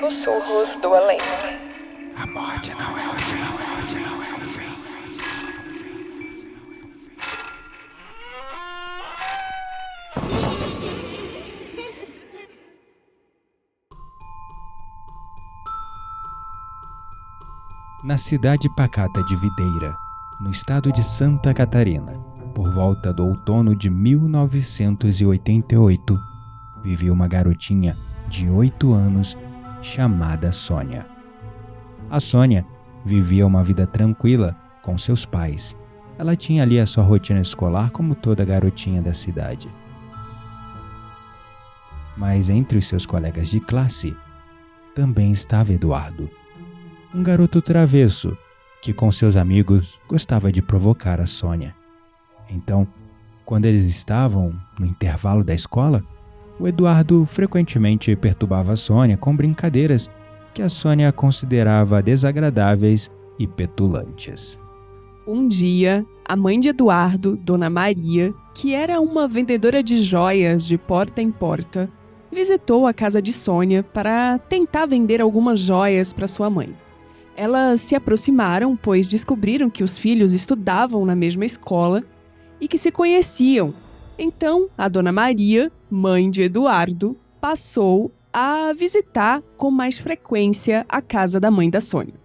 Sussurros do Além. A morte não é o fim. Na cidade pacata de Videira, no estado de Santa Catarina, por volta do outono de 1988, vivia uma garotinha de 8 anos chamada Sônia. A Sônia vivia uma vida tranquila com seus pais. Ela tinha ali a sua rotina escolar como toda garotinha da cidade. Mas entre os seus colegas de classe também estava Eduardo, um garoto travesso que com seus amigos gostava de provocar a Sônia. Então, quando eles estavam no intervalo da escola, o Eduardo frequentemente perturbava a Sônia com brincadeiras que a Sônia considerava desagradáveis e petulantes. Um dia, a mãe de Eduardo, Dona Maria, que era uma vendedora de joias de porta em porta, visitou a casa de Sônia para tentar vender algumas joias para sua mãe. Elas se aproximaram, pois descobriram que os filhos estudavam na mesma escola e que se conheciam. Então, a Dona Maria, mãe de Eduardo, passou a visitar com mais frequência a casa da mãe da Sônia.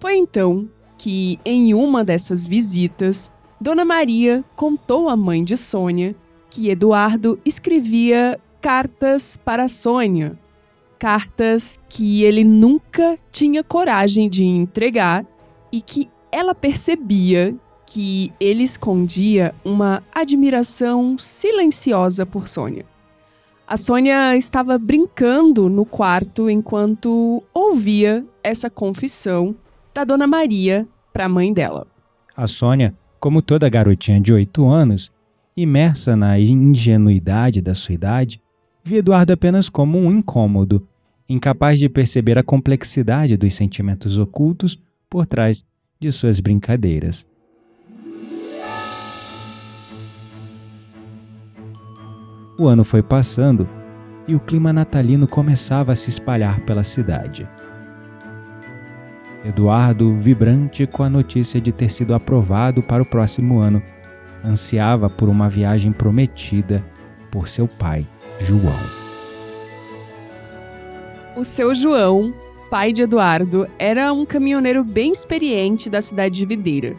Foi então que, em uma dessas visitas, Dona Maria contou à mãe de Sônia que Eduardo escrevia cartas para Sônia, cartas que ele nunca tinha coragem de entregar e que ela percebia que ele escondia uma admiração silenciosa por Sônia. A Sônia estava brincando no quarto enquanto ouvia essa confissão da Dona Maria para a mãe dela. A Sônia, como toda garotinha de 8 anos, imersa na ingenuidade da sua idade, via Eduardo apenas como um incômodo, incapaz de perceber a complexidade dos sentimentos ocultos por trás de suas brincadeiras. O ano foi passando e o clima natalino começava a se espalhar pela cidade. Eduardo, vibrante com a notícia de ter sido aprovado para o próximo ano, ansiava por uma viagem prometida por seu pai, João. O seu João, pai de Eduardo, era um caminhoneiro bem experiente da cidade de Videira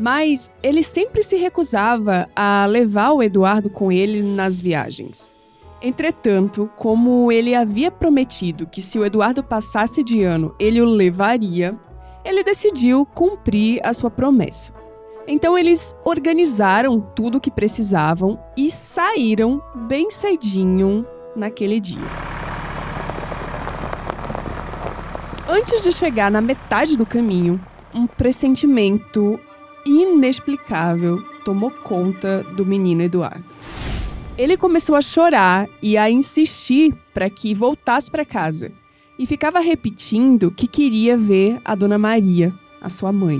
mas ele sempre se recusava a levar o Eduardo com ele nas viagens. Entretanto, como ele havia prometido que se o Eduardo passasse de ano ele o levaria, ele decidiu cumprir a sua promessa. Então eles organizaram tudo o que precisavam e saíram bem cedinho naquele dia. Antes de chegar na metade do caminho, um pressentimento inexplicável tomou conta do menino Eduardo. Ele começou a chorar e a insistir para que voltasse para casa e ficava repetindo que queria ver a Dona Maria, a sua mãe.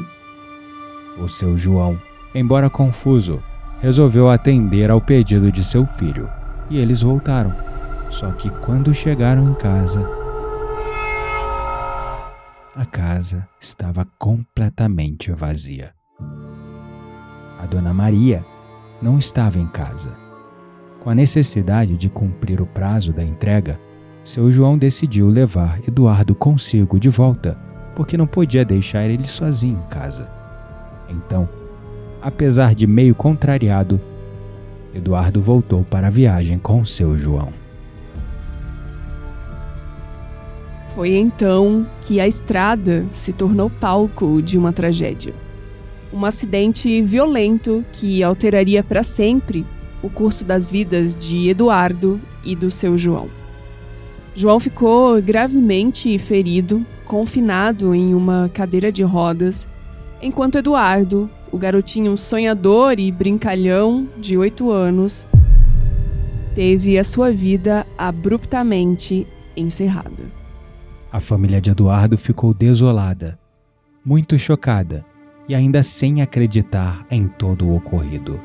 O seu João, embora confuso, resolveu atender ao pedido de seu filho e eles voltaram. Só que quando chegaram em casa, a casa estava completamente vazia. Dona Maria não estava em casa. Com a necessidade de cumprir o prazo da entrega, seu João decidiu levar Eduardo consigo de volta, porque não podia deixar ele sozinho em casa. Então, apesar de meio contrariado, Eduardo voltou para a viagem com seu João. Foi então que a estrada se tornou palco de uma tragédia um acidente violento que alteraria para sempre o curso das vidas de Eduardo e do seu João. João ficou gravemente ferido, confinado em uma cadeira de rodas, enquanto Eduardo, o garotinho sonhador e brincalhão de oito anos, teve a sua vida abruptamente encerrada. A família de Eduardo ficou desolada, muito chocada e ainda sem acreditar em todo o ocorrido.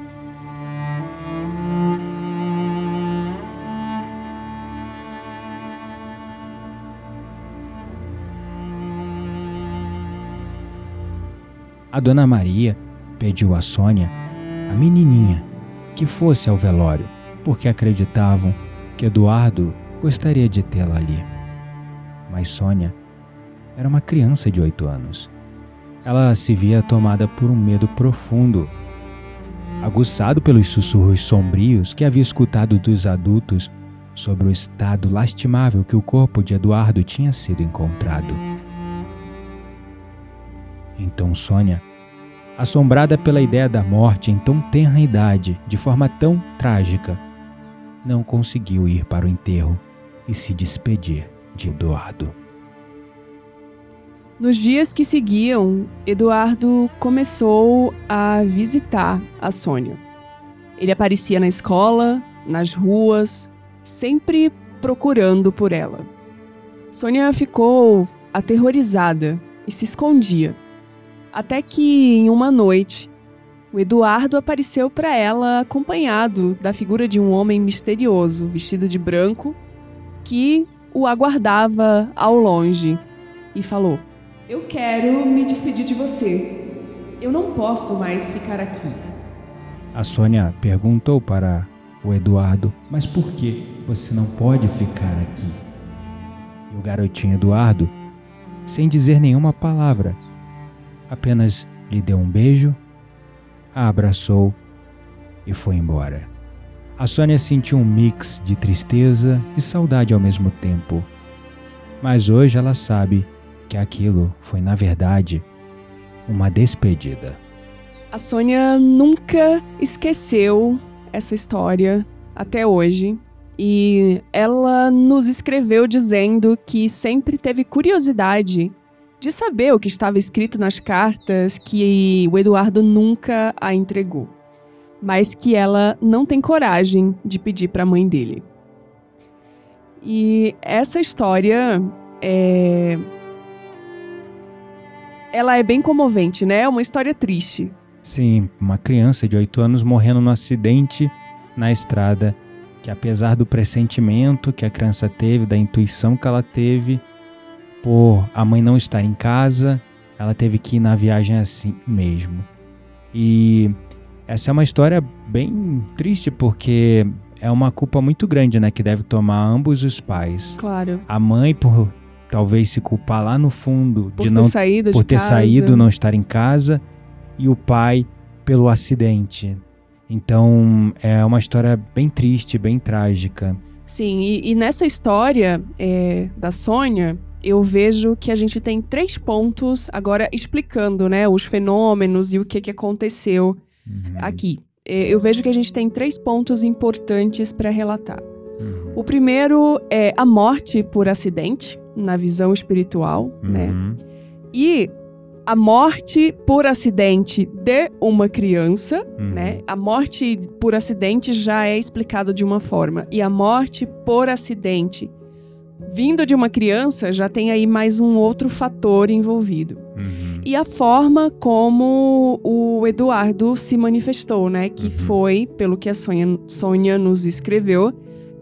A dona Maria pediu a Sônia, a menininha, que fosse ao velório, porque acreditavam que Eduardo gostaria de tê-la ali. Mas Sônia era uma criança de oito anos ela se via tomada por um medo profundo, aguçado pelos sussurros sombrios que havia escutado dos adultos sobre o estado lastimável que o corpo de Eduardo tinha sido encontrado. Então Sônia, assombrada pela ideia da morte em tão tenra idade, de forma tão trágica, não conseguiu ir para o enterro e se despedir de Eduardo. Nos dias que seguiam, Eduardo começou a visitar a Sônia. Ele aparecia na escola, nas ruas, sempre procurando por ela. Sônia ficou aterrorizada e se escondia. Até que, em uma noite, o Eduardo apareceu para ela acompanhado da figura de um homem misterioso, vestido de branco, que o aguardava ao longe e falou: Eu quero me despedir de você. Eu não posso mais ficar aqui. A Sônia perguntou para o Eduardo: Mas por que você não pode ficar aqui? E o garotinho Eduardo, sem dizer nenhuma palavra, apenas lhe deu um beijo, a abraçou e foi embora. A Sônia sentiu um mix de tristeza e saudade ao mesmo tempo. Mas hoje ela sabe que aquilo foi, na verdade, uma despedida. A Sônia nunca esqueceu essa história até hoje. E ela nos escreveu dizendo que sempre teve curiosidade de saber o que estava escrito nas cartas que o Eduardo nunca a entregou, mas que ela não tem coragem de pedir para a mãe dele. E essa história é ela é bem comovente, né? É uma história triste. Sim, uma criança de 8 anos morrendo no acidente na estrada, que apesar do pressentimento que a criança teve, da intuição que ela teve, por a mãe não estar em casa, ela teve que ir na viagem assim mesmo. E essa é uma história bem triste porque é uma culpa muito grande, né, que deve tomar ambos os pais. Claro. A mãe por talvez se culpar lá no fundo Por de ter não saído por ter casa. saído, não estar em casa, e o pai pelo acidente. Então é uma história bem triste, bem trágica. Sim, e, e nessa história é, da Sônia, eu vejo que a gente tem três pontos agora explicando, né, os fenômenos e o que, que aconteceu Uhum, aqui. É, eu vejo que a gente tem três pontos importantes para relatar. uhum, O primeiro é a morte por acidente, na visão espiritual, né? uhum, E a morte por acidente de uma criança, uhum. né? A morte por acidente já é explicada de uma forma. E a morte por acidente vindo de uma criança já tem aí mais um outro fator envolvido. Uhum. E a forma como o Eduardo se manifestou, né? Que Uhum. foi, pelo que a Sônia, Sônia nos escreveu,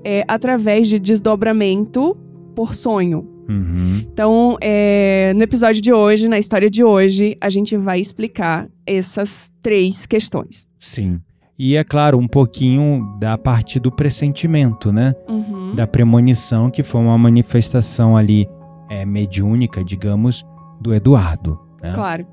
é, através de desdobramento por sonho. Uhum. Então, é, no episódio de hoje, na história de hoje, a gente vai explicar essas três questões. Sim. E é claro, um pouquinho da parte do pressentimento, né? Uhum. Da premonição, que foi uma manifestação ali é, mediúnica, digamos, do Eduardo. Né? Claro.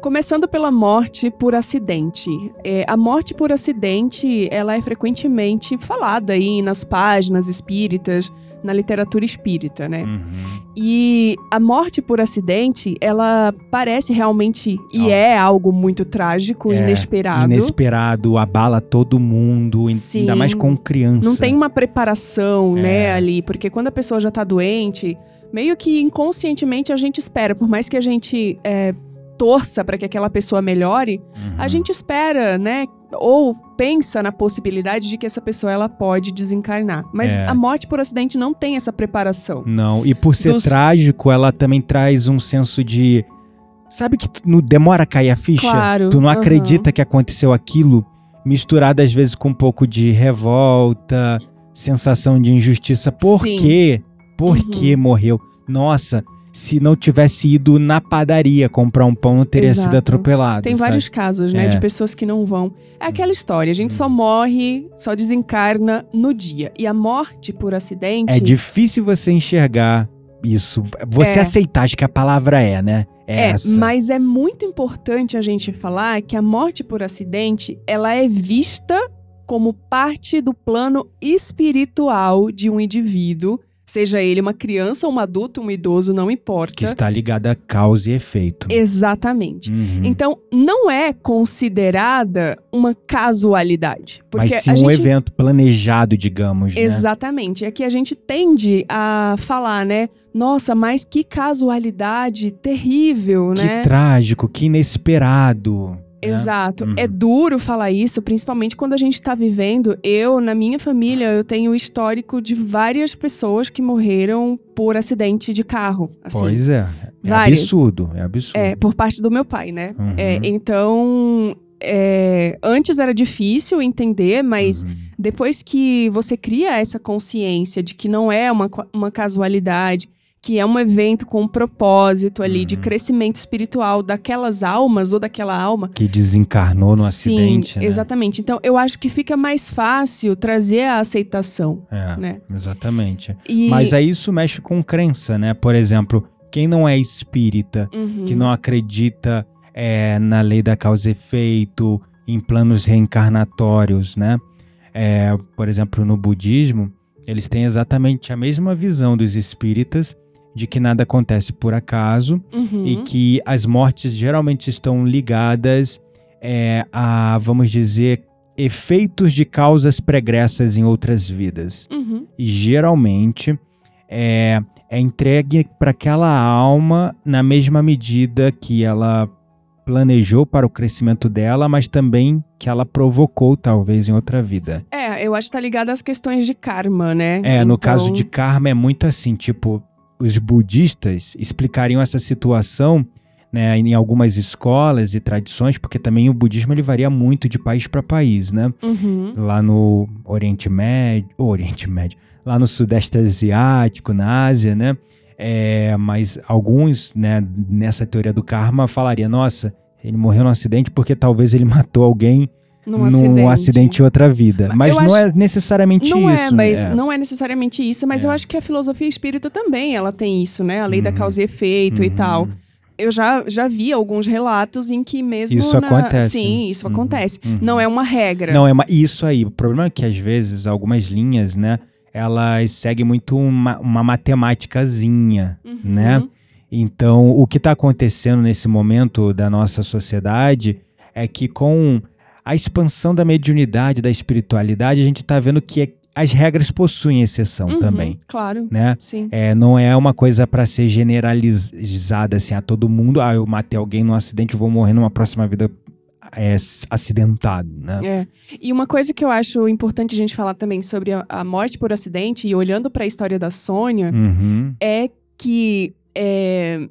Começando pela morte por acidente. É, a morte por acidente, ela é frequentemente falada aí nas páginas espíritas, na literatura espírita, né? Uhum. E a morte por acidente, ela parece realmente e é algo muito trágico, É, inesperado. Inesperado, abala todo mundo, Sim. ainda mais com criança. Não tem uma preparação, É. né, ali, porque quando a pessoa já tá doente, meio que inconscientemente a gente espera, por mais que a gente é, torça para que aquela pessoa melhore, Uhum. a gente espera, né, ou pensa na possibilidade de que essa pessoa ela pode desencarnar. Mas É. a morte por acidente não tem essa preparação. Não, e por ser Dos- trágico, ela também traz um senso de. Sabe que não demora a cair a ficha? Claro, Tu não aham. acredita que aconteceu aquilo, misturado às vezes com um pouco de revolta, sensação de injustiça. Por Sim. quê? Por Uhum. que morreu? Nossa, se não tivesse ido na padaria comprar um pão, teria Exato. sido atropelado. Tem sabe? vários casos, né, É. de pessoas que não vão. É aquela história, a gente só morre, só desencarna no dia. E a morte por acidente. É difícil você enxergar isso. Você É. aceitar, acho que a palavra é, né? É, É, essa. mas é muito importante a gente falar que a morte por acidente, ela é vista como parte do plano espiritual de um indivíduo, seja ele uma criança, um adulto, um idoso, não importa. Que está ligada a causa e efeito. Exatamente. Uhum. Então, não é considerada uma casualidade. Porque Mas sim um gente evento planejado, digamos, né? Exatamente. É que a gente tende a falar, né? Nossa, mas que casualidade terrível, Que né? trágico, que inesperado. Né? Exato. Uhum. É duro falar isso, principalmente quando a gente tá vivendo. Eu, na minha família, eu tenho o histórico de várias pessoas que morreram por acidente de carro. Assim. Pois é. É várias. absurdo, é absurdo. É, por parte do meu pai, né? Uhum. É, então, é, antes era difícil entender, mas Uhum. depois que você cria essa consciência de que não é uma, uma casualidade, que é um evento com um propósito ali de Uhum. crescimento espiritual daquelas almas ou daquela alma. Que desencarnou no Sim, acidente, né? exatamente. Então, eu acho que fica mais fácil trazer a aceitação, É, né? exatamente. E, Mas aí isso mexe com crença, né? Por exemplo, quem não é espírita, Uhum. que não acredita é, na lei da causa e efeito, em planos reencarnatórios, né? É, por exemplo, no budismo, eles têm exatamente a mesma visão dos espíritas de que nada acontece por acaso Uhum. e que as mortes geralmente estão ligadas é, a, vamos dizer, efeitos de causas pregressas em outras vidas. Uhum. E geralmente é, é entregue para aquela alma na mesma medida que ela planejou para o crescimento dela, mas também que ela provocou, talvez, em outra vida. É, eu acho que tá ligado às questões de karma, né? É, no Então, caso de karma é muito assim, tipo, os budistas explicariam essa situação né, em algumas escolas e tradições, porque também o budismo ele varia muito de país para país, né? Uhum. Lá no Oriente Médio, Oriente Médio, lá no Sudeste Asiático, na Ásia, né? É, mas alguns, né, nessa teoria do karma, falaria, nossa, ele morreu num acidente porque talvez ele matou alguém Num acidente. acidente em outra vida. Mas eu não acho- é necessariamente Não isso. é, mas é. não é necessariamente isso, mas É. eu acho que a filosofia espírita também, ela tem isso, né? A lei da Uhum. causa e efeito e Uhum. tal. Eu já, já vi alguns relatos em que mesmo Isso na- acontece. Sim, isso Uhum. acontece. Uhum. Não é uma regra. Não, é uma, isso aí. O problema é que às vezes algumas linhas, né, elas seguem muito uma, uma matemáticazinha, Uhum. né? Então, o que está acontecendo nesse momento da nossa sociedade é que com a expansão da mediunidade, da espiritualidade, a gente está vendo que é- as regras possuem exceção Uhum, também, Claro, né? sim. É, não é uma coisa para ser generalizada assim a todo mundo. Ah, eu matei alguém num acidente, eu vou morrer numa próxima vida é, acidentado, né? É. E uma coisa que eu acho importante a gente falar também sobre a, a morte por acidente e olhando para a história da Sônia Uhum. é que é,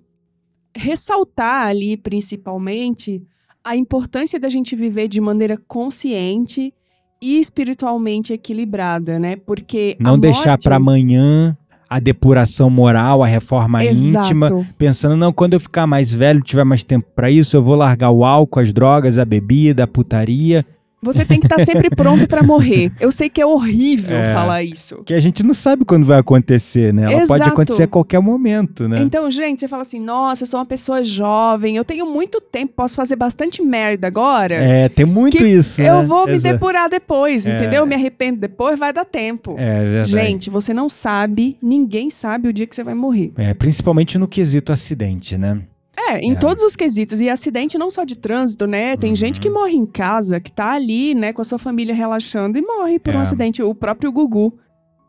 ressaltar ali principalmente a importância da gente viver de maneira consciente e espiritualmente equilibrada, né? Porque a Não deixar para amanhã a depuração moral, a reforma Exato. íntima, pensando não, quando eu ficar mais velho, tiver mais tempo para isso, eu vou largar o álcool, as drogas, a bebida, a putaria, Você tem que estar sempre pronto para morrer. Eu sei que é horrível É. falar isso. que a gente não sabe quando vai acontecer, né? Ela pode Exato. acontecer a qualquer momento, né? Então, gente, você fala assim: nossa, eu sou uma pessoa jovem, eu tenho muito tempo, posso fazer bastante merda agora. é, tem muito isso, eu né? vou me Exato. depurar depois, É. entendeu? Eu me arrependo depois, vai dar tempo. É verdade. Gente, você não sabe, ninguém sabe o dia que você vai morrer. É, principalmente no quesito acidente, né? É, em É. todos os quesitos. E acidente não só de trânsito, né? Tem Uhum. gente que morre em casa, que tá ali, né, com a sua família relaxando e morre por um É. acidente. O próprio Gugu.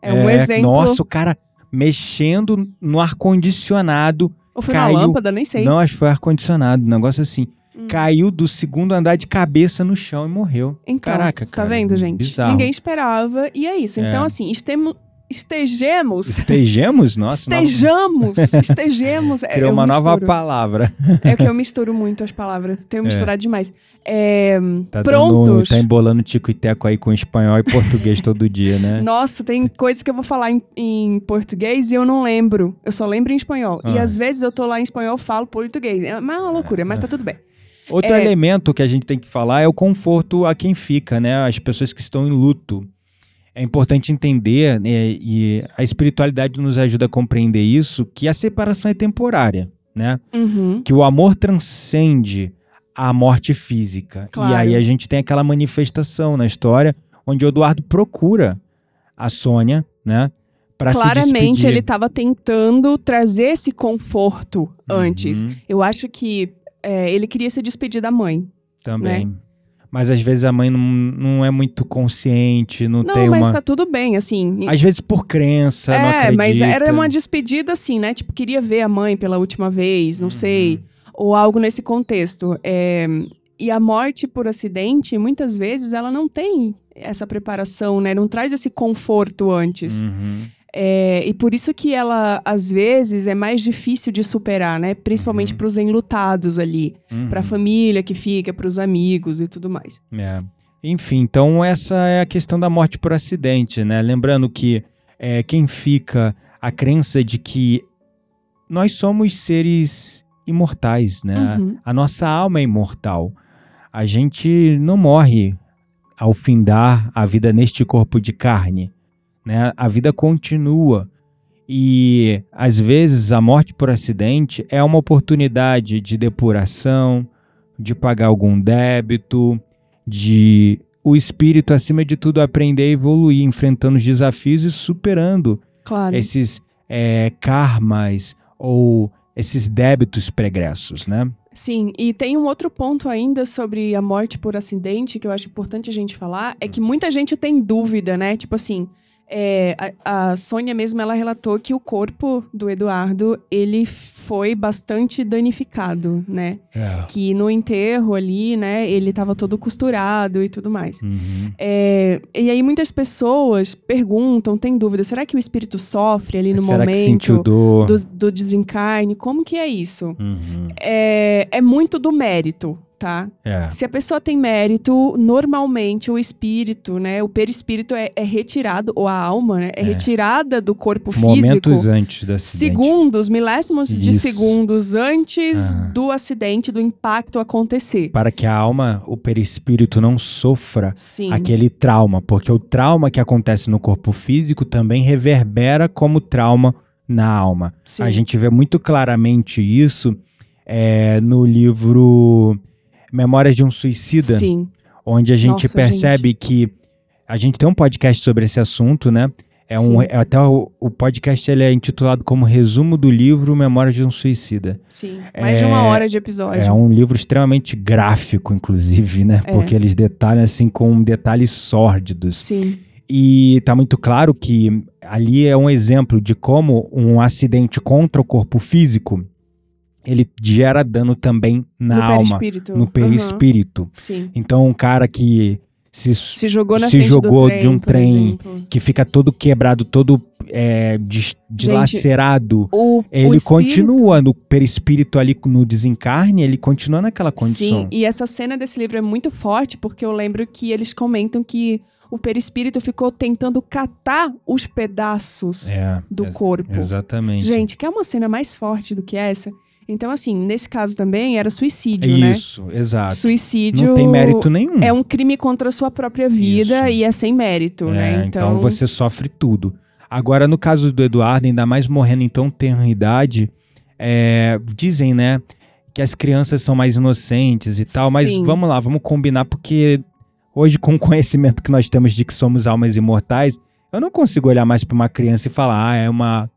É, um exemplo. Nossa, o cara mexendo no ar-condicionado. Ou foi caiu- na lâmpada, nem sei. Não, acho que foi ar-condicionado, um negócio assim. Hum. Caiu do segundo andar de cabeça no chão e morreu. Então, Caraca, tá cara, vendo, gente? bizarro. Ninguém esperava. E é isso. É. Então, assim, estemo- estejamos. Estejamos? Nossa, nova- Estejamos, estejemos. É, criou eu uma nova misturo. palavra. É que eu misturo muito as palavras. Tenho É. misturado demais. É, Tá, dando- prontos. tá embolando tico e teco aí com espanhol e português todo dia, né? Nossa, tem coisas que eu vou falar em, em português e eu não lembro. Eu só lembro em espanhol. E Ah. às vezes eu tô lá em espanhol e falo português. É uma loucura, mas tá tudo bem. Outro É. elemento que a gente tem que falar é o conforto a quem fica, né? As pessoas que estão em luto. É importante entender, né, e a espiritualidade nos ajuda a compreender isso, que a separação é temporária, né? Uhum. Que o amor transcende a morte física. Claro. E aí a gente tem aquela manifestação na história onde o Eduardo procura a Sônia, né? Claramente ele tava tentando trazer esse conforto antes. Uhum, Eu acho que é, ele queria se despedir da mãe. também. Né? Mas às vezes a mãe não, não é muito consciente, não, Não, tem mas uma. tá tudo bem, assim. Às vezes por crença, não é, mas era uma despedida assim, né? Tipo, queria ver a mãe pela última vez, não Uhum. sei. Ou algo nesse contexto. É, E a morte por acidente, muitas vezes, ela não tem essa preparação, né? Não traz esse conforto antes. Uhum. É, e por isso que ela, às vezes, é mais difícil de superar, né? Principalmente Uhum. para os enlutados ali. Uhum. Para a família que fica, para os amigos e tudo mais. É. Enfim, então essa é a questão da morte por acidente, né? Lembrando que é, quem fica a crença de que nós somos seres imortais, né? Uhum. A nossa alma é imortal. A gente não morre ao findar a vida neste corpo de carne, né? A vida continua. E às vezes a morte por acidente é uma oportunidade de depuração, de pagar algum débito, de o espírito acima de tudo aprender a evoluir, enfrentando os desafios e superando Claro. esses é, karmas ou esses débitos pregressos, né? Sim, e tem um outro ponto ainda sobre a morte por acidente que eu acho importante a gente falar, é que muita gente tem dúvida, né? Tipo assim, é, a, a Sônia mesmo, ela relatou que o corpo do Eduardo, ele foi bastante danificado, né? Que no enterro ali, né, ele tava todo costurado e tudo mais. Uhum. É, e aí muitas pessoas perguntam, têm dúvida, será que o espírito sofre ali no Será que sentiu momento dor? do, do desencarne? Como que é isso? Uhum. é, é muito do mérito, tá? É. Se a pessoa tem mérito, normalmente o espírito, né? O perispírito é, é retirado, ou a alma, né? É, É. retirada do corpo físico. Momentos antes do acidente. Segundos, milésimos de Isso. segundos antes Aham. do acidente, do impacto acontecer. Para que a alma, o perispírito não sofra Sim. aquele trauma, porque o trauma que acontece no corpo físico também reverbera como trauma na alma. sim. A gente vê muito claramente isso é, no livro Memórias de um Suicida, Sim. onde a gente Nossa, percebe que a gente tem um podcast sobre esse assunto, né? É um, é até o, o podcast ele é intitulado como resumo do livro Memórias de um Suicida. Sim. Mais de uma É- hora de episódio. É um livro extremamente gráfico, inclusive, né? É. Porque eles detalham assim com detalhes sórdidos. Sim. E tá muito claro que ali é um exemplo de como um acidente contra o corpo físico ele gera dano também na no alma, perispírito. no perispírito. Sim. Então, um cara que se, Se jogou na Se jogou trem, de um trem. que fica todo quebrado, todo é, des- dilacerado, O, o ele espírito- continua no perispírito ali no desencarne, ele continua naquela condição. Sim, e essa cena desse livro é muito forte porque eu lembro que eles comentam que o perispírito ficou tentando catar os pedaços É, do corpo. Exatamente. Gente, quer uma cena mais forte do que essa? Então, assim, nesse caso também era suicídio, né? Isso, exato. Suicídio Não tem mérito nenhum. é um crime contra a sua própria vida Isso. e é sem mérito, É, né? então... você sofre tudo. Agora, no caso do Eduardo, ainda mais morrendo em tão tenra idade, é, dizem, né, que as crianças são mais inocentes e tal, mas Sim. vamos lá, vamos combinar, porque hoje, com o conhecimento que nós temos de que somos almas imortais, eu não consigo olhar mais para uma criança e falar, ah, é uma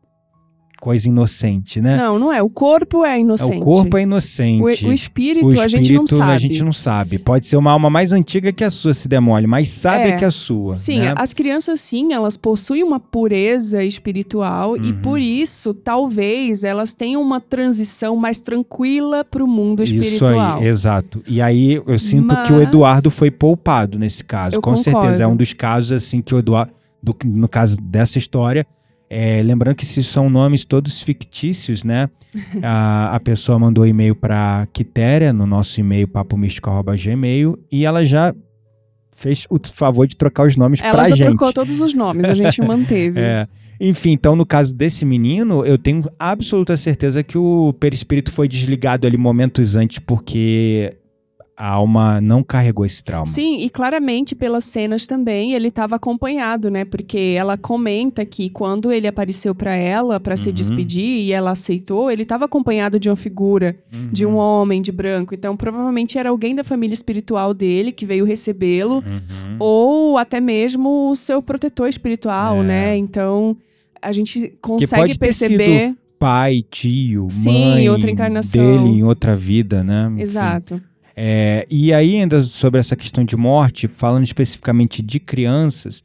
coisa inocente, né? Não, não é. O corpo é É, inocente. o corpo é inocente. O, o espírito, O a gente não espírito, sabe. a gente não sabe. Pode ser uma alma mais antiga que a sua, se demole, mas sabe É. que é a sua. Sim, né? as crianças sim, elas possuem uma pureza espiritual e Uhum. por isso, talvez, elas tenham uma transição mais tranquila para o mundo Isso espiritual. aí, exato. E aí eu sinto que o Mas- Eduardo foi poupado nesse caso. Eu Com certeza. É concordo. um dos casos assim que o Eduardo. do, no caso dessa história. É, lembrando que esses são nomes todos fictícios, né? a, a pessoa mandou e-mail para Quitéria, no nosso e-mail papomístico.gmail, e ela já fez o favor de trocar os nomes Ela pra já gente. trocou todos os nomes, a gente manteve. É. Enfim, então no caso desse menino, eu tenho absoluta certeza que o perispírito foi desligado ali momentos antes, porque a alma não carregou esse trauma. Sim, e claramente pelas cenas também ele estava acompanhado, né? Porque ela comenta que quando ele apareceu para ela para se Uhum. despedir e ela aceitou, ele estava acompanhado de uma figura, de um Uhum. homem de branco. Então provavelmente era alguém da família espiritual dele que veio recebê-lo, Uhum. ou até mesmo o seu protetor espiritual, É. né? Então a gente consegue perceber. Pai, tio, Sim, mãe outra encarnação. dele em outra vida, né? Exato. É, e aí, ainda sobre essa questão de morte, falando especificamente de crianças,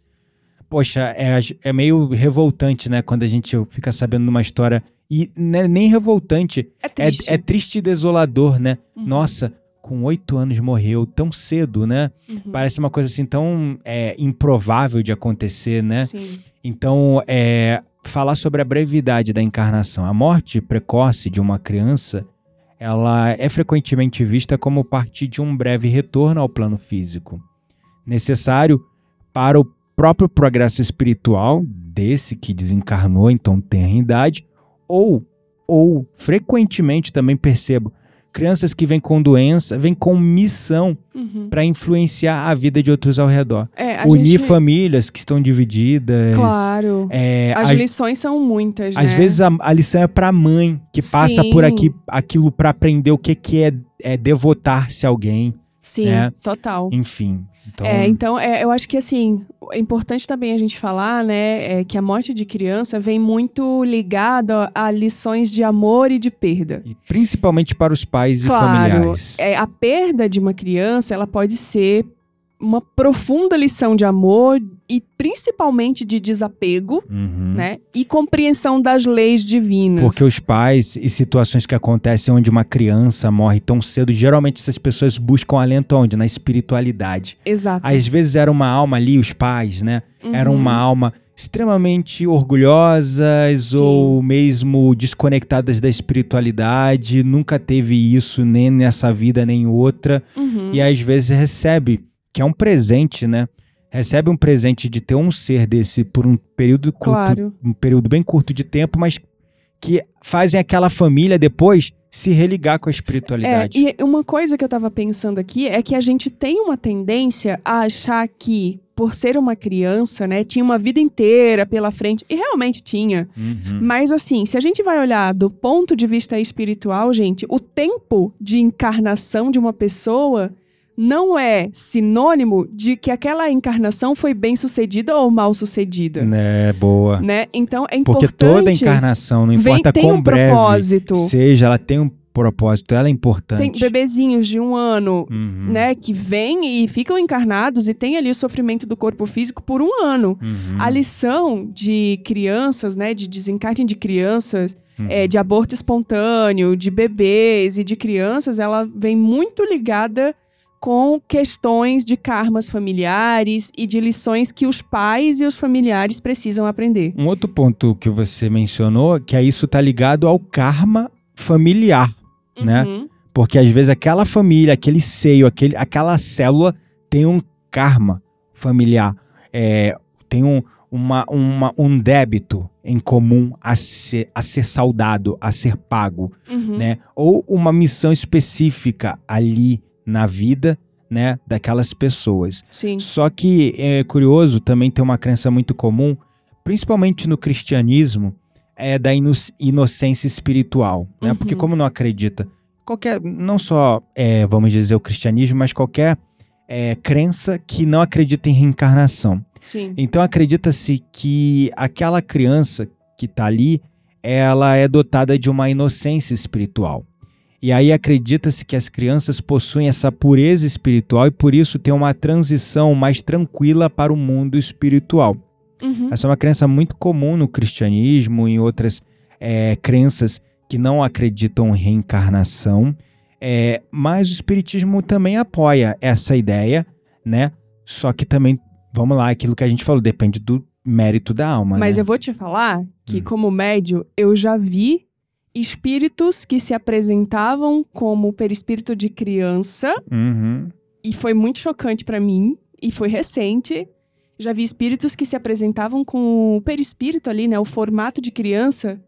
poxa, é, é meio revoltante, né? Quando a gente fica sabendo de uma história. E não é nem revoltante, É é, triste. é triste e desolador, né? Uhum, Nossa, com oito anos morreu tão cedo, né? uhum. Parece uma coisa assim tão é, improvável de acontecer, né? Sim. Então, é, falar sobre a brevidade da encarnação. A morte precoce de uma criança, ela é frequentemente vista como parte de um breve retorno ao plano físico, necessário para o próprio progresso espiritual desse que desencarnou, então tem idade, ou, ou frequentemente também percebo crianças que vêm com doença, vêm com missão Uhum. para influenciar a vida de outros ao redor. É, a Unir gente... famílias que estão divididas. Claro. É, As às, lições são muitas, às né? vezes a, a lição é para a mãe que passa por Sim. aqui aquilo para aprender o que, que é, é devotar-se a alguém, Sim, né? total. enfim. Então, É, então, é, eu acho que assim, é importante também a gente falar, né, é, que a morte de criança vem muito ligada a lições de amor e de perda. e principalmente para os pais e Claro, familiares. é, a perda de uma criança, ela pode ser uma profunda lição de amor e principalmente de desapego, Uhum. né, e compreensão das leis divinas. Porque os pais e situações que acontecem onde uma criança morre tão cedo, geralmente essas pessoas buscam alento onde? Na espiritualidade. Exato. Às vezes era uma alma ali, os pais, né? Era Uhum. uma alma extremamente orgulhosas Sim. ou mesmo desconectadas da espiritualidade, nunca teve isso nem nessa vida nem em outra, Uhum. e às vezes recebe, que é um presente, né? Recebe um presente de ter um ser desse por um período curto, Claro. um período bem curto de tempo, mas que fazem aquela família depois se religar com a É, espiritualidade. e uma coisa que eu tava pensando aqui é que a gente tem uma tendência a achar que, por ser uma criança, né, tinha uma vida inteira pela frente, e realmente tinha. Uhum. Mas assim, se a gente vai olhar do ponto de vista espiritual, gente, o tempo de encarnação de uma pessoa não é sinônimo de que aquela encarnação foi bem sucedida ou mal sucedida, É boa. né? Então é Porque importante toda encarnação, não vem, importa tem quão um breve propósito. seja, ela tem um propósito, ela é Tem importante. bebezinhos de um ano Uhum. né, que vêm e ficam encarnados e tem ali o sofrimento do corpo físico por um ano. Uhum. A lição de crianças, né, de desencarte de crianças, Uhum. é, de aborto espontâneo, de bebês e de crianças, ela vem muito ligada com questões de karmas familiares e de lições que os pais e os familiares precisam aprender. Um outro ponto que você mencionou, que é isso tá ligado ao karma familiar, né? Uhum. Porque às vezes aquela família, aquele seio, aquele, aquela célula tem um karma familiar, é, tem um, uma, uma- um débito em comum a ser, a ser saudado, a ser pago. Uhum. né? Ou uma missão específica ali na vida, né, daquelas pessoas. Sim. Só que é curioso, também tem uma crença muito comum, principalmente no cristianismo, é da ino- inocência espiritual, né? Uhum. Porque como não acredita, qualquer, não só, é, vamos dizer, o cristianismo, mas qualquer é, crença que não acredita em reencarnação. Sim. Então acredita-se que aquela criança que está ali, ela é dotada de uma inocência espiritual. E aí acredita-se que as crianças possuem essa pureza espiritual e por isso tem uma transição mais tranquila para o mundo espiritual. Uhum. Essa é uma crença muito comum no cristianismo e em outras é, crenças que não acreditam em reencarnação. É, mas o espiritismo também apoia essa ideia, né? Só que também, vamos lá, aquilo que a gente falou, depende do, mérito da alma. Mas né? eu vou te falar que, Hum. como médio, eu já vi espíritos que se apresentavam como perispírito de criança Uhum. e foi muito chocante pra mim e foi recente. Já vi espíritos que se apresentavam com o perispírito ali, né, o formato de criança,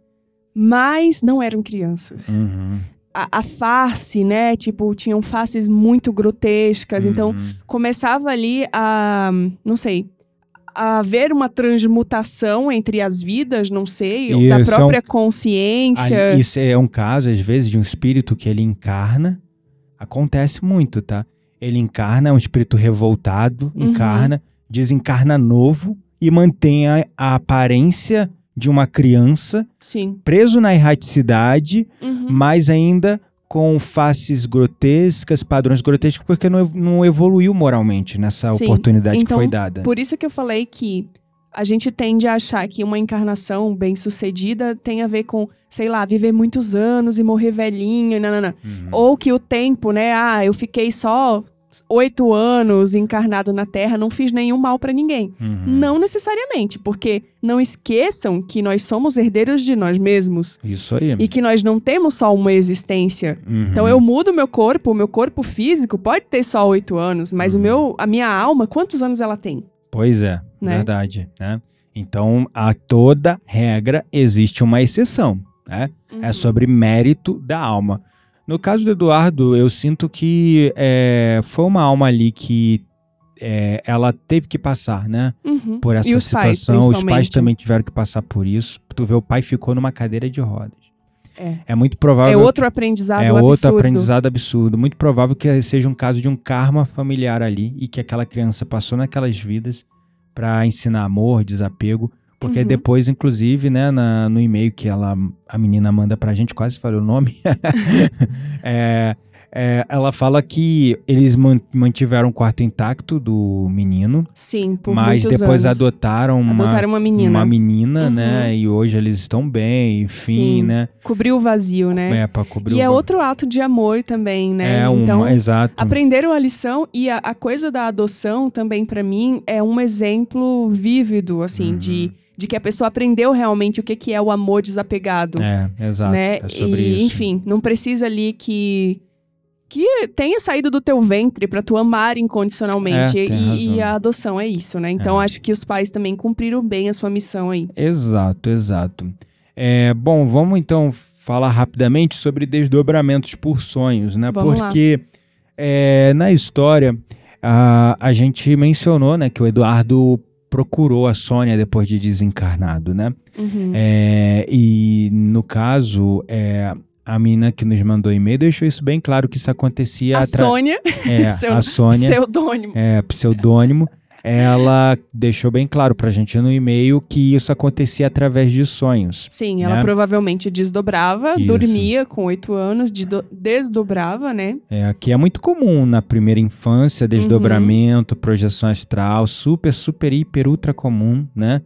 mas não eram crianças. Uhum. A, a face, né, tipo, tinham faces muito grotescas, então Uhum. começava ali a, não sei, haver uma transmutação entre as vidas, não sei, da própria consciência. Ali, Isso é um caso, às vezes, de um espírito que ele encarna. Acontece muito, tá? Ele encarna, é um espírito revoltado, Uhum. encarna, desencarna novo e mantém a, a aparência de uma criança Sim. preso na erraticidade, Uhum. mas ainda com faces grotescas, padrões grotescos, porque não, não evoluiu moralmente nessa Sim, oportunidade que então, foi dada. Por isso que eu falei que a gente tende a achar que uma encarnação bem sucedida tem a ver com, sei lá, viver muitos anos e morrer velhinho, não. Uhum. Ou que o tempo, né? Ah, eu fiquei só oito anos encarnado na Terra, não fiz nenhum mal pra ninguém. Uhum. Não necessariamente, porque não esqueçam que nós somos herdeiros de nós mesmos Isso aí. e que nós não temos só uma existência. Uhum. Então eu mudo meu corpo, o meu corpo físico pode ter só oito anos, mas Uhum. o meu, a minha alma, quantos anos ela tem? Pois é, né? verdade. Né? Então, a toda regra existe uma exceção. Né? É Uhum. sobre mérito da alma. No caso do Eduardo, eu sinto que é, foi uma alma ali que é, ela teve que passar, né? Uhum. Por essa os pais, situação. os pais também tiveram que passar por isso. Tu vê, o pai ficou numa cadeira de rodas. É. muito provável. É outro aprendizado é absurdo. outro aprendizado absurdo. Muito provável que seja um caso de um karma familiar ali e que aquela criança passou naquelas vidas pra ensinar amor, desapego. Porque Uhum. depois, inclusive, né, na- no e-mail que ela, a menina manda pra gente, quase falei o nome, é, é, ela fala que eles man- mantiveram o quarto intacto do menino, Sim, por mas depois anos. adotaram uma, Adotaram uma menina. uma menina, Uhum. né? E hoje eles estão bem, enfim, Sim, né? Cobriu o vazio, né? É, pra cobrir e é outro ato de amor também, né? É, um, então, exato. aprenderam a lição e a, a coisa da adoção também, pra mim, é um exemplo vívido, assim, Uhum. de, de que a pessoa aprendeu realmente o que, que é o amor desapegado. É, exato. né? É sobre e, isso. Enfim, não precisa ali que que tenha saído do teu ventre pra tu amar incondicionalmente. É, e, e a adoção é isso, né? Então É. acho que os pais também cumpriram bem a sua missão aí. Exato, exato. É, bom, vamos então falar rapidamente sobre desdobramentos por sonhos, né? Vamos. Porque é, na história a, a gente mencionou, né, que o Eduardo procurou a Sônia depois de desencarnado, né? Uhum. É, e no caso, é, a menina que nos mandou e-mail deixou isso bem claro que isso acontecia a atra- Sônia, é, seu- a Sônia pseudônimo. é, pseudônimo, ela deixou bem claro pra gente no e-mail que isso acontecia através de sonhos. Sim, ela né? provavelmente desdobrava, Isso. dormia com oito anos, de desdobrava, né? É, que é muito comum na primeira infância, desdobramento, projeção astral, super, super, hiper, ultra comum, né?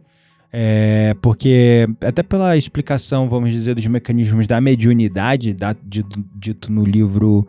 É, porque, até pela explicação, vamos dizer, dos mecanismos da mediunidade, da- dito, dito no livro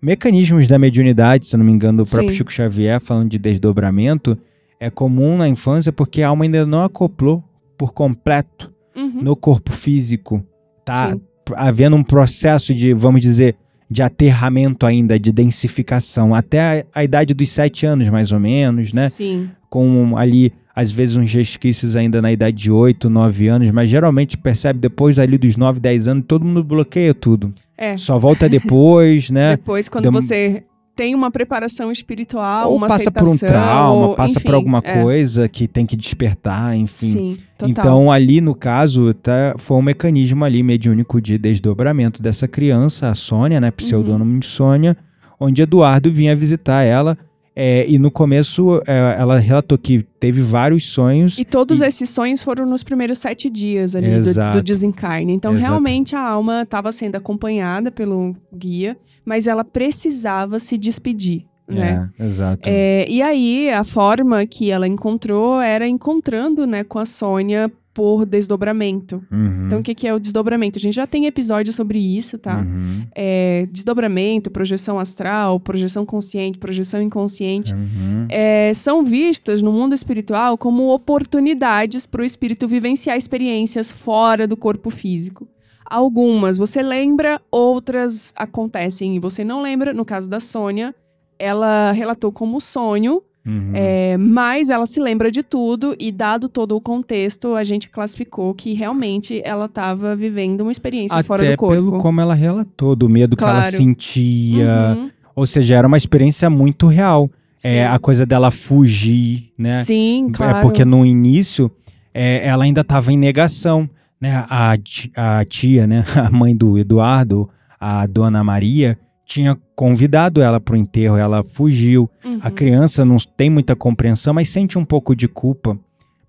Mecanismos da Mediunidade, se não me engano, do próprio Sim. Chico Xavier, falando de desdobramento, é comum na infância porque a alma ainda não acoplou por completo Uhum. no corpo físico. Tá Sim. havendo um processo de, vamos dizer, de aterramento ainda, de densificação, até a, a idade dos sete anos, mais ou menos, né? Sim. Com ali, às vezes, uns resquícios ainda na idade de 8, 9 anos, mas geralmente percebe depois dali dos 9, 10 anos, todo mundo bloqueia tudo. É. Só volta depois, né? Depois, quando Dem- você tem uma preparação espiritual, Ou uma passa por um trauma, passa enfim, por alguma é. coisa que tem que despertar, enfim. Sim, total. Então, ali no caso, tá, foi um mecanismo ali mediúnico de desdobramento dessa criança, a Sônia, né? Pseudônimo Uhum. de Sônia, onde Eduardo vinha visitar ela. É, e no começo é, ela relatou que teve vários sonhos. E todos E- esses sonhos foram nos primeiros sete dias ali do, do desencarne. Então, Exato. realmente, a alma estava sendo acompanhada pelo guia, mas ela precisava se despedir, né? É, exato. É, e aí, a forma que ela encontrou era encontrando, né, com a Sônia por desdobramento. Uhum. Então, o que, que é o desdobramento? A gente já tem episódio sobre isso, tá? Uhum. É, desdobramento, projeção astral, projeção consciente, projeção inconsciente. Uhum. é, são vistas no mundo espiritual como oportunidades para o espírito vivenciar experiências fora do corpo físico. Algumas você lembra, outras acontecem e você não lembra. No caso da Sônia, ela relatou como sonho, Uhum. é, mas ela se lembra de tudo e, dado todo o contexto, a gente classificou que realmente ela estava vivendo uma experiência fora Até do corpo. pelo como ela relatou, do medo que ela Claro. sentia. Uhum, Ou seja, era uma experiência muito real. sim. É, a coisa dela fugir, né? Sim, claro. É porque no início é, ela ainda estava em negação, né? A, a tia, né? A mãe do Eduardo, a dona Maria, tinha convidado ela para o enterro, ela fugiu. Uhum. A criança não tem muita compreensão, mas sente um pouco de culpa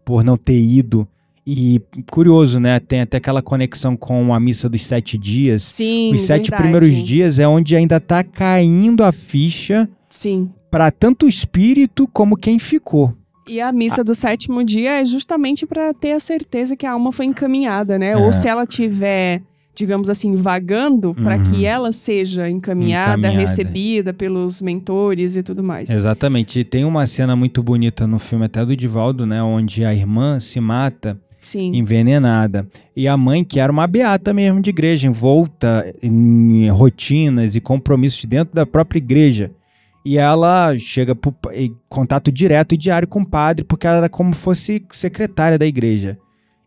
por não ter ido. E curioso, né? Tem até aquela conexão com a missa dos sete dias. Sim, Os sete verdade. primeiros dias é onde ainda tá caindo a ficha Sim. para tanto o espírito como quem ficou. E a missa do sétimo dia é justamente para ter a certeza que a alma foi encaminhada, né? É. Ou se ela tiver, digamos assim, vagando, para Uhum. que ela seja encaminhada, Encaminhada. recebida pelos mentores e tudo mais. Exatamente. E tem uma cena muito bonita no filme até do Divaldo, né? Onde a irmã se mata Sim. envenenada. E a mãe, que era uma beata mesmo de igreja, envolta em rotinas e compromissos dentro da própria igreja. E ela chega pro, em contato direto e diário com o padre, porque ela era como fosse secretária da igreja.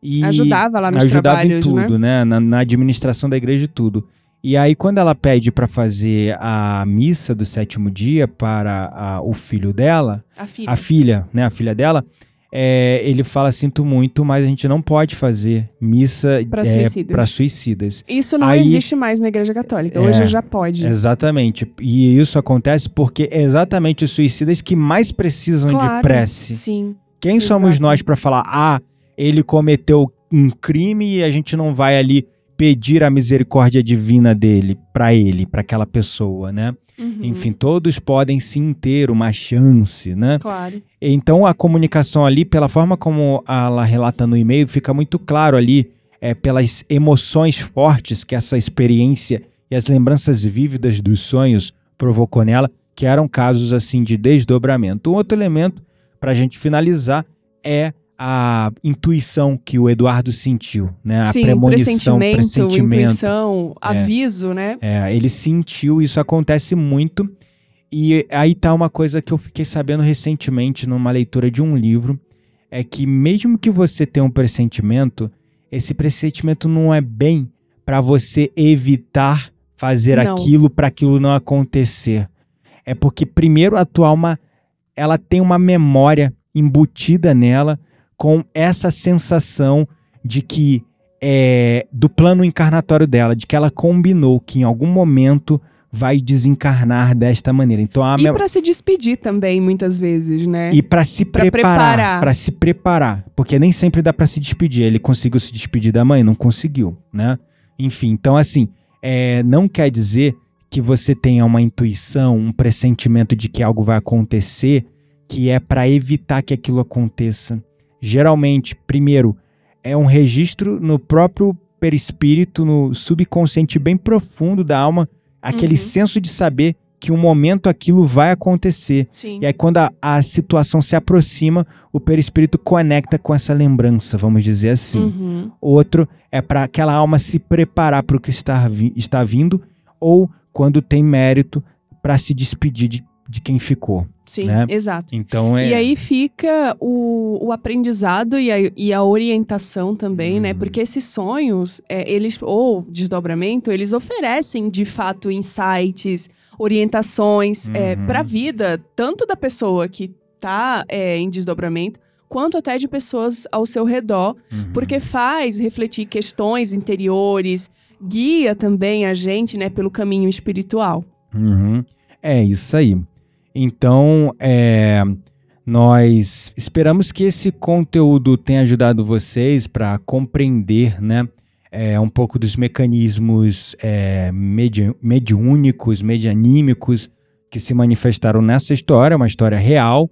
E Ajudava lá nos ajudava em trabalhos, né? tudo, né? Na, na administração da igreja e tudo. E aí, quando ela pede para fazer a missa do sétimo dia para a- o filho dela, A filha. a filha, né, a filha dela, é, ele fala: Sinto muito, mas a gente não pode fazer missa Pra é, suicidas. suicidas. Isso não Aí- existe mais na igreja católica. É, Hoje já pode. Exatamente. E isso acontece porque é exatamente os suicidas que mais precisam de Claro. prece. Sim. Quem somos exato. nós para falar: ah, ele cometeu um crime e a gente não vai ali pedir a misericórdia divina dele para ele, para aquela pessoa, né? Uhum. Enfim, todos podem sim ter uma chance, né? Claro. Então a comunicação ali, pela forma como ela relata no e-mail, fica muito claro ali, é, pelas emoções fortes que essa experiência e as lembranças vívidas dos sonhos provocou nela, que eram casos assim de desdobramento. Um outro elemento, para a gente finalizar, é a intuição que o Eduardo sentiu, né? A Sim, premonição, pressentimento, pressentimento. intuição, aviso, né? É, ele sentiu, isso acontece muito. E aí tá uma coisa que eu fiquei sabendo recentemente numa leitura de um livro, é que mesmo que você tenha um pressentimento, esse pressentimento não é bem para você evitar fazer Não. aquilo para aquilo não acontecer. É porque primeiro a tua alma ela tem uma memória embutida nela com essa sensação de que é, do plano encarnatório dela, de que ela combinou que em algum momento vai desencarnar desta maneira. Então a E mem- pra se despedir também, muitas vezes, né? e para se Pra preparar, preparar. para se preparar, porque nem sempre dá para se despedir. Ele conseguiu se despedir da mãe, não conseguiu, né? Enfim, então assim, é, não quer dizer que você tenha uma intuição, um pressentimento de que algo vai acontecer, que é para evitar que aquilo aconteça. Geralmente, primeiro, é um registro no próprio perispírito, no subconsciente bem profundo da alma, aquele Uhum. senso de saber que um momento aquilo vai acontecer. Sim. E aí, quando a, a situação se aproxima, o perispírito conecta com essa lembrança, vamos dizer assim. Uhum. Outro é para aquela alma se preparar para o que está, vi- está vindo, ou quando tem mérito, para se despedir de, de quem ficou. Sim, né? exato. Então é. E aí fica o, o aprendizado e a, e a orientação também, né? Uhum. Porque esses sonhos, é, eles, ou desdobramento, eles oferecem de fato insights, orientações é, Uhum. para a vida, tanto da pessoa que tá é, em desdobramento, quanto até de pessoas ao seu redor, Uhum. porque faz refletir questões interiores, guia também a gente, né, pelo caminho espiritual. Uhum. É isso aí. Então, é, nós esperamos que esse conteúdo tenha ajudado vocês para compreender, né, é, um pouco dos mecanismos é, medi mediúnicos, medianímicos que se manifestaram nessa história, uma história real,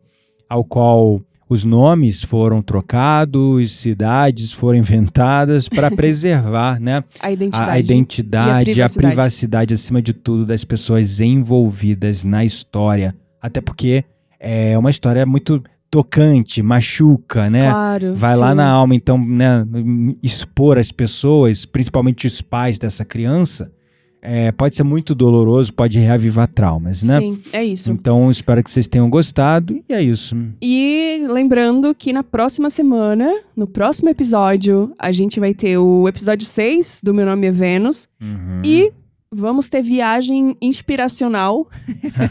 ao qual os nomes foram trocados, cidades foram inventadas para preservar né, A identidade. a, a identidade, a a privacidade. privacidade, acima de tudo, das pessoas envolvidas na história. Até porque é uma história muito tocante, machuca, né? Claro. Vai lá sim. na alma, então, né, expor as pessoas, principalmente os pais dessa criança, é, pode ser muito doloroso, pode reavivar traumas, né? Sim, é isso. Então, espero que vocês tenham gostado e é isso. E lembrando que na próxima semana, no próximo episódio, a gente vai ter o episódio 6 do Meu Nome é Vênus. Uhum. E vamos ter viagem inspiracional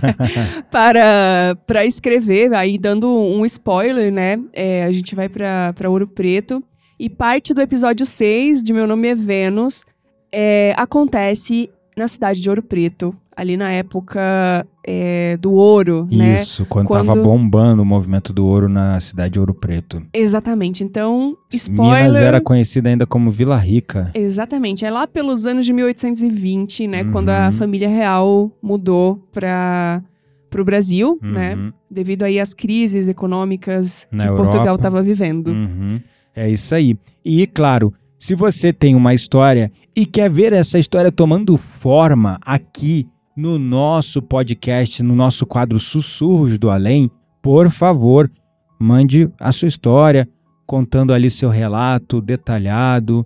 para, para escrever, aí dando um spoiler, né? É, a gente vai para Ouro Preto. E parte do episódio 6 de Meu Nome é Vênus é, acontece na cidade de Ouro Preto, ali na época é, do ouro, né? Isso, quando, Quando- tava bombando o movimento do ouro na cidade de Ouro Preto. Exatamente. Então, spoiler. Minas era conhecida ainda como Vila Rica. Exatamente. É lá pelos anos de 1820, né? Quando a Uhum. família real mudou para o Brasil, né? Uhum. Devido aí às crises econômicas Na que Europa. Portugal estava vivendo. Uhum. É isso aí. E, claro, se você tem uma história e quer ver essa história tomando forma aqui no nosso podcast, no nosso quadro Sussurros do Além, por favor, mande a sua história, contando ali seu relato detalhado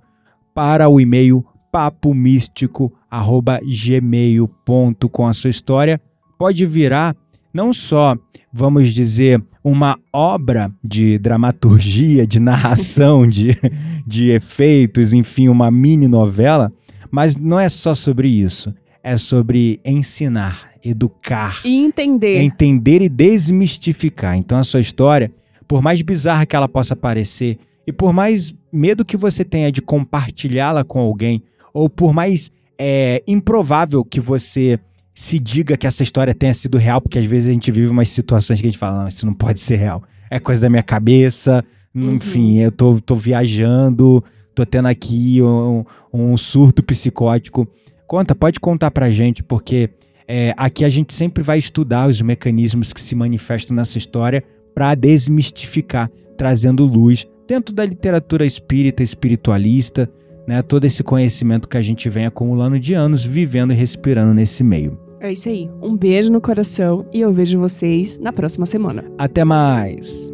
para o e-mail papomístico@gmail.com a sua história. Pode virar não só, vamos dizer, uma obra de dramaturgia, de narração, de, de efeitos, enfim, uma mini novela, mas não é só sobre isso. É sobre ensinar, educar, E entender. entender e desmistificar. Então a sua história, por mais bizarra que ela possa parecer, e por mais medo que você tenha de compartilhá-la com alguém, ou por mais é, improvável que você se diga que essa história tenha sido real, porque às vezes a gente vive umas situações que a gente fala, não, isso não pode ser real. É coisa da minha cabeça, Uhum. enfim, eu tô, tô viajando, tô tendo aqui um, um surto psicótico. Conta, pode contar pra gente, porque é, aqui a gente sempre vai estudar os mecanismos que se manifestam nessa história para desmistificar, trazendo luz dentro da literatura espírita, espiritualista, né, todo esse conhecimento que a gente vem acumulando de anos, vivendo e respirando nesse meio. É isso aí. Um beijo no coração e eu vejo vocês na próxima semana. Até mais!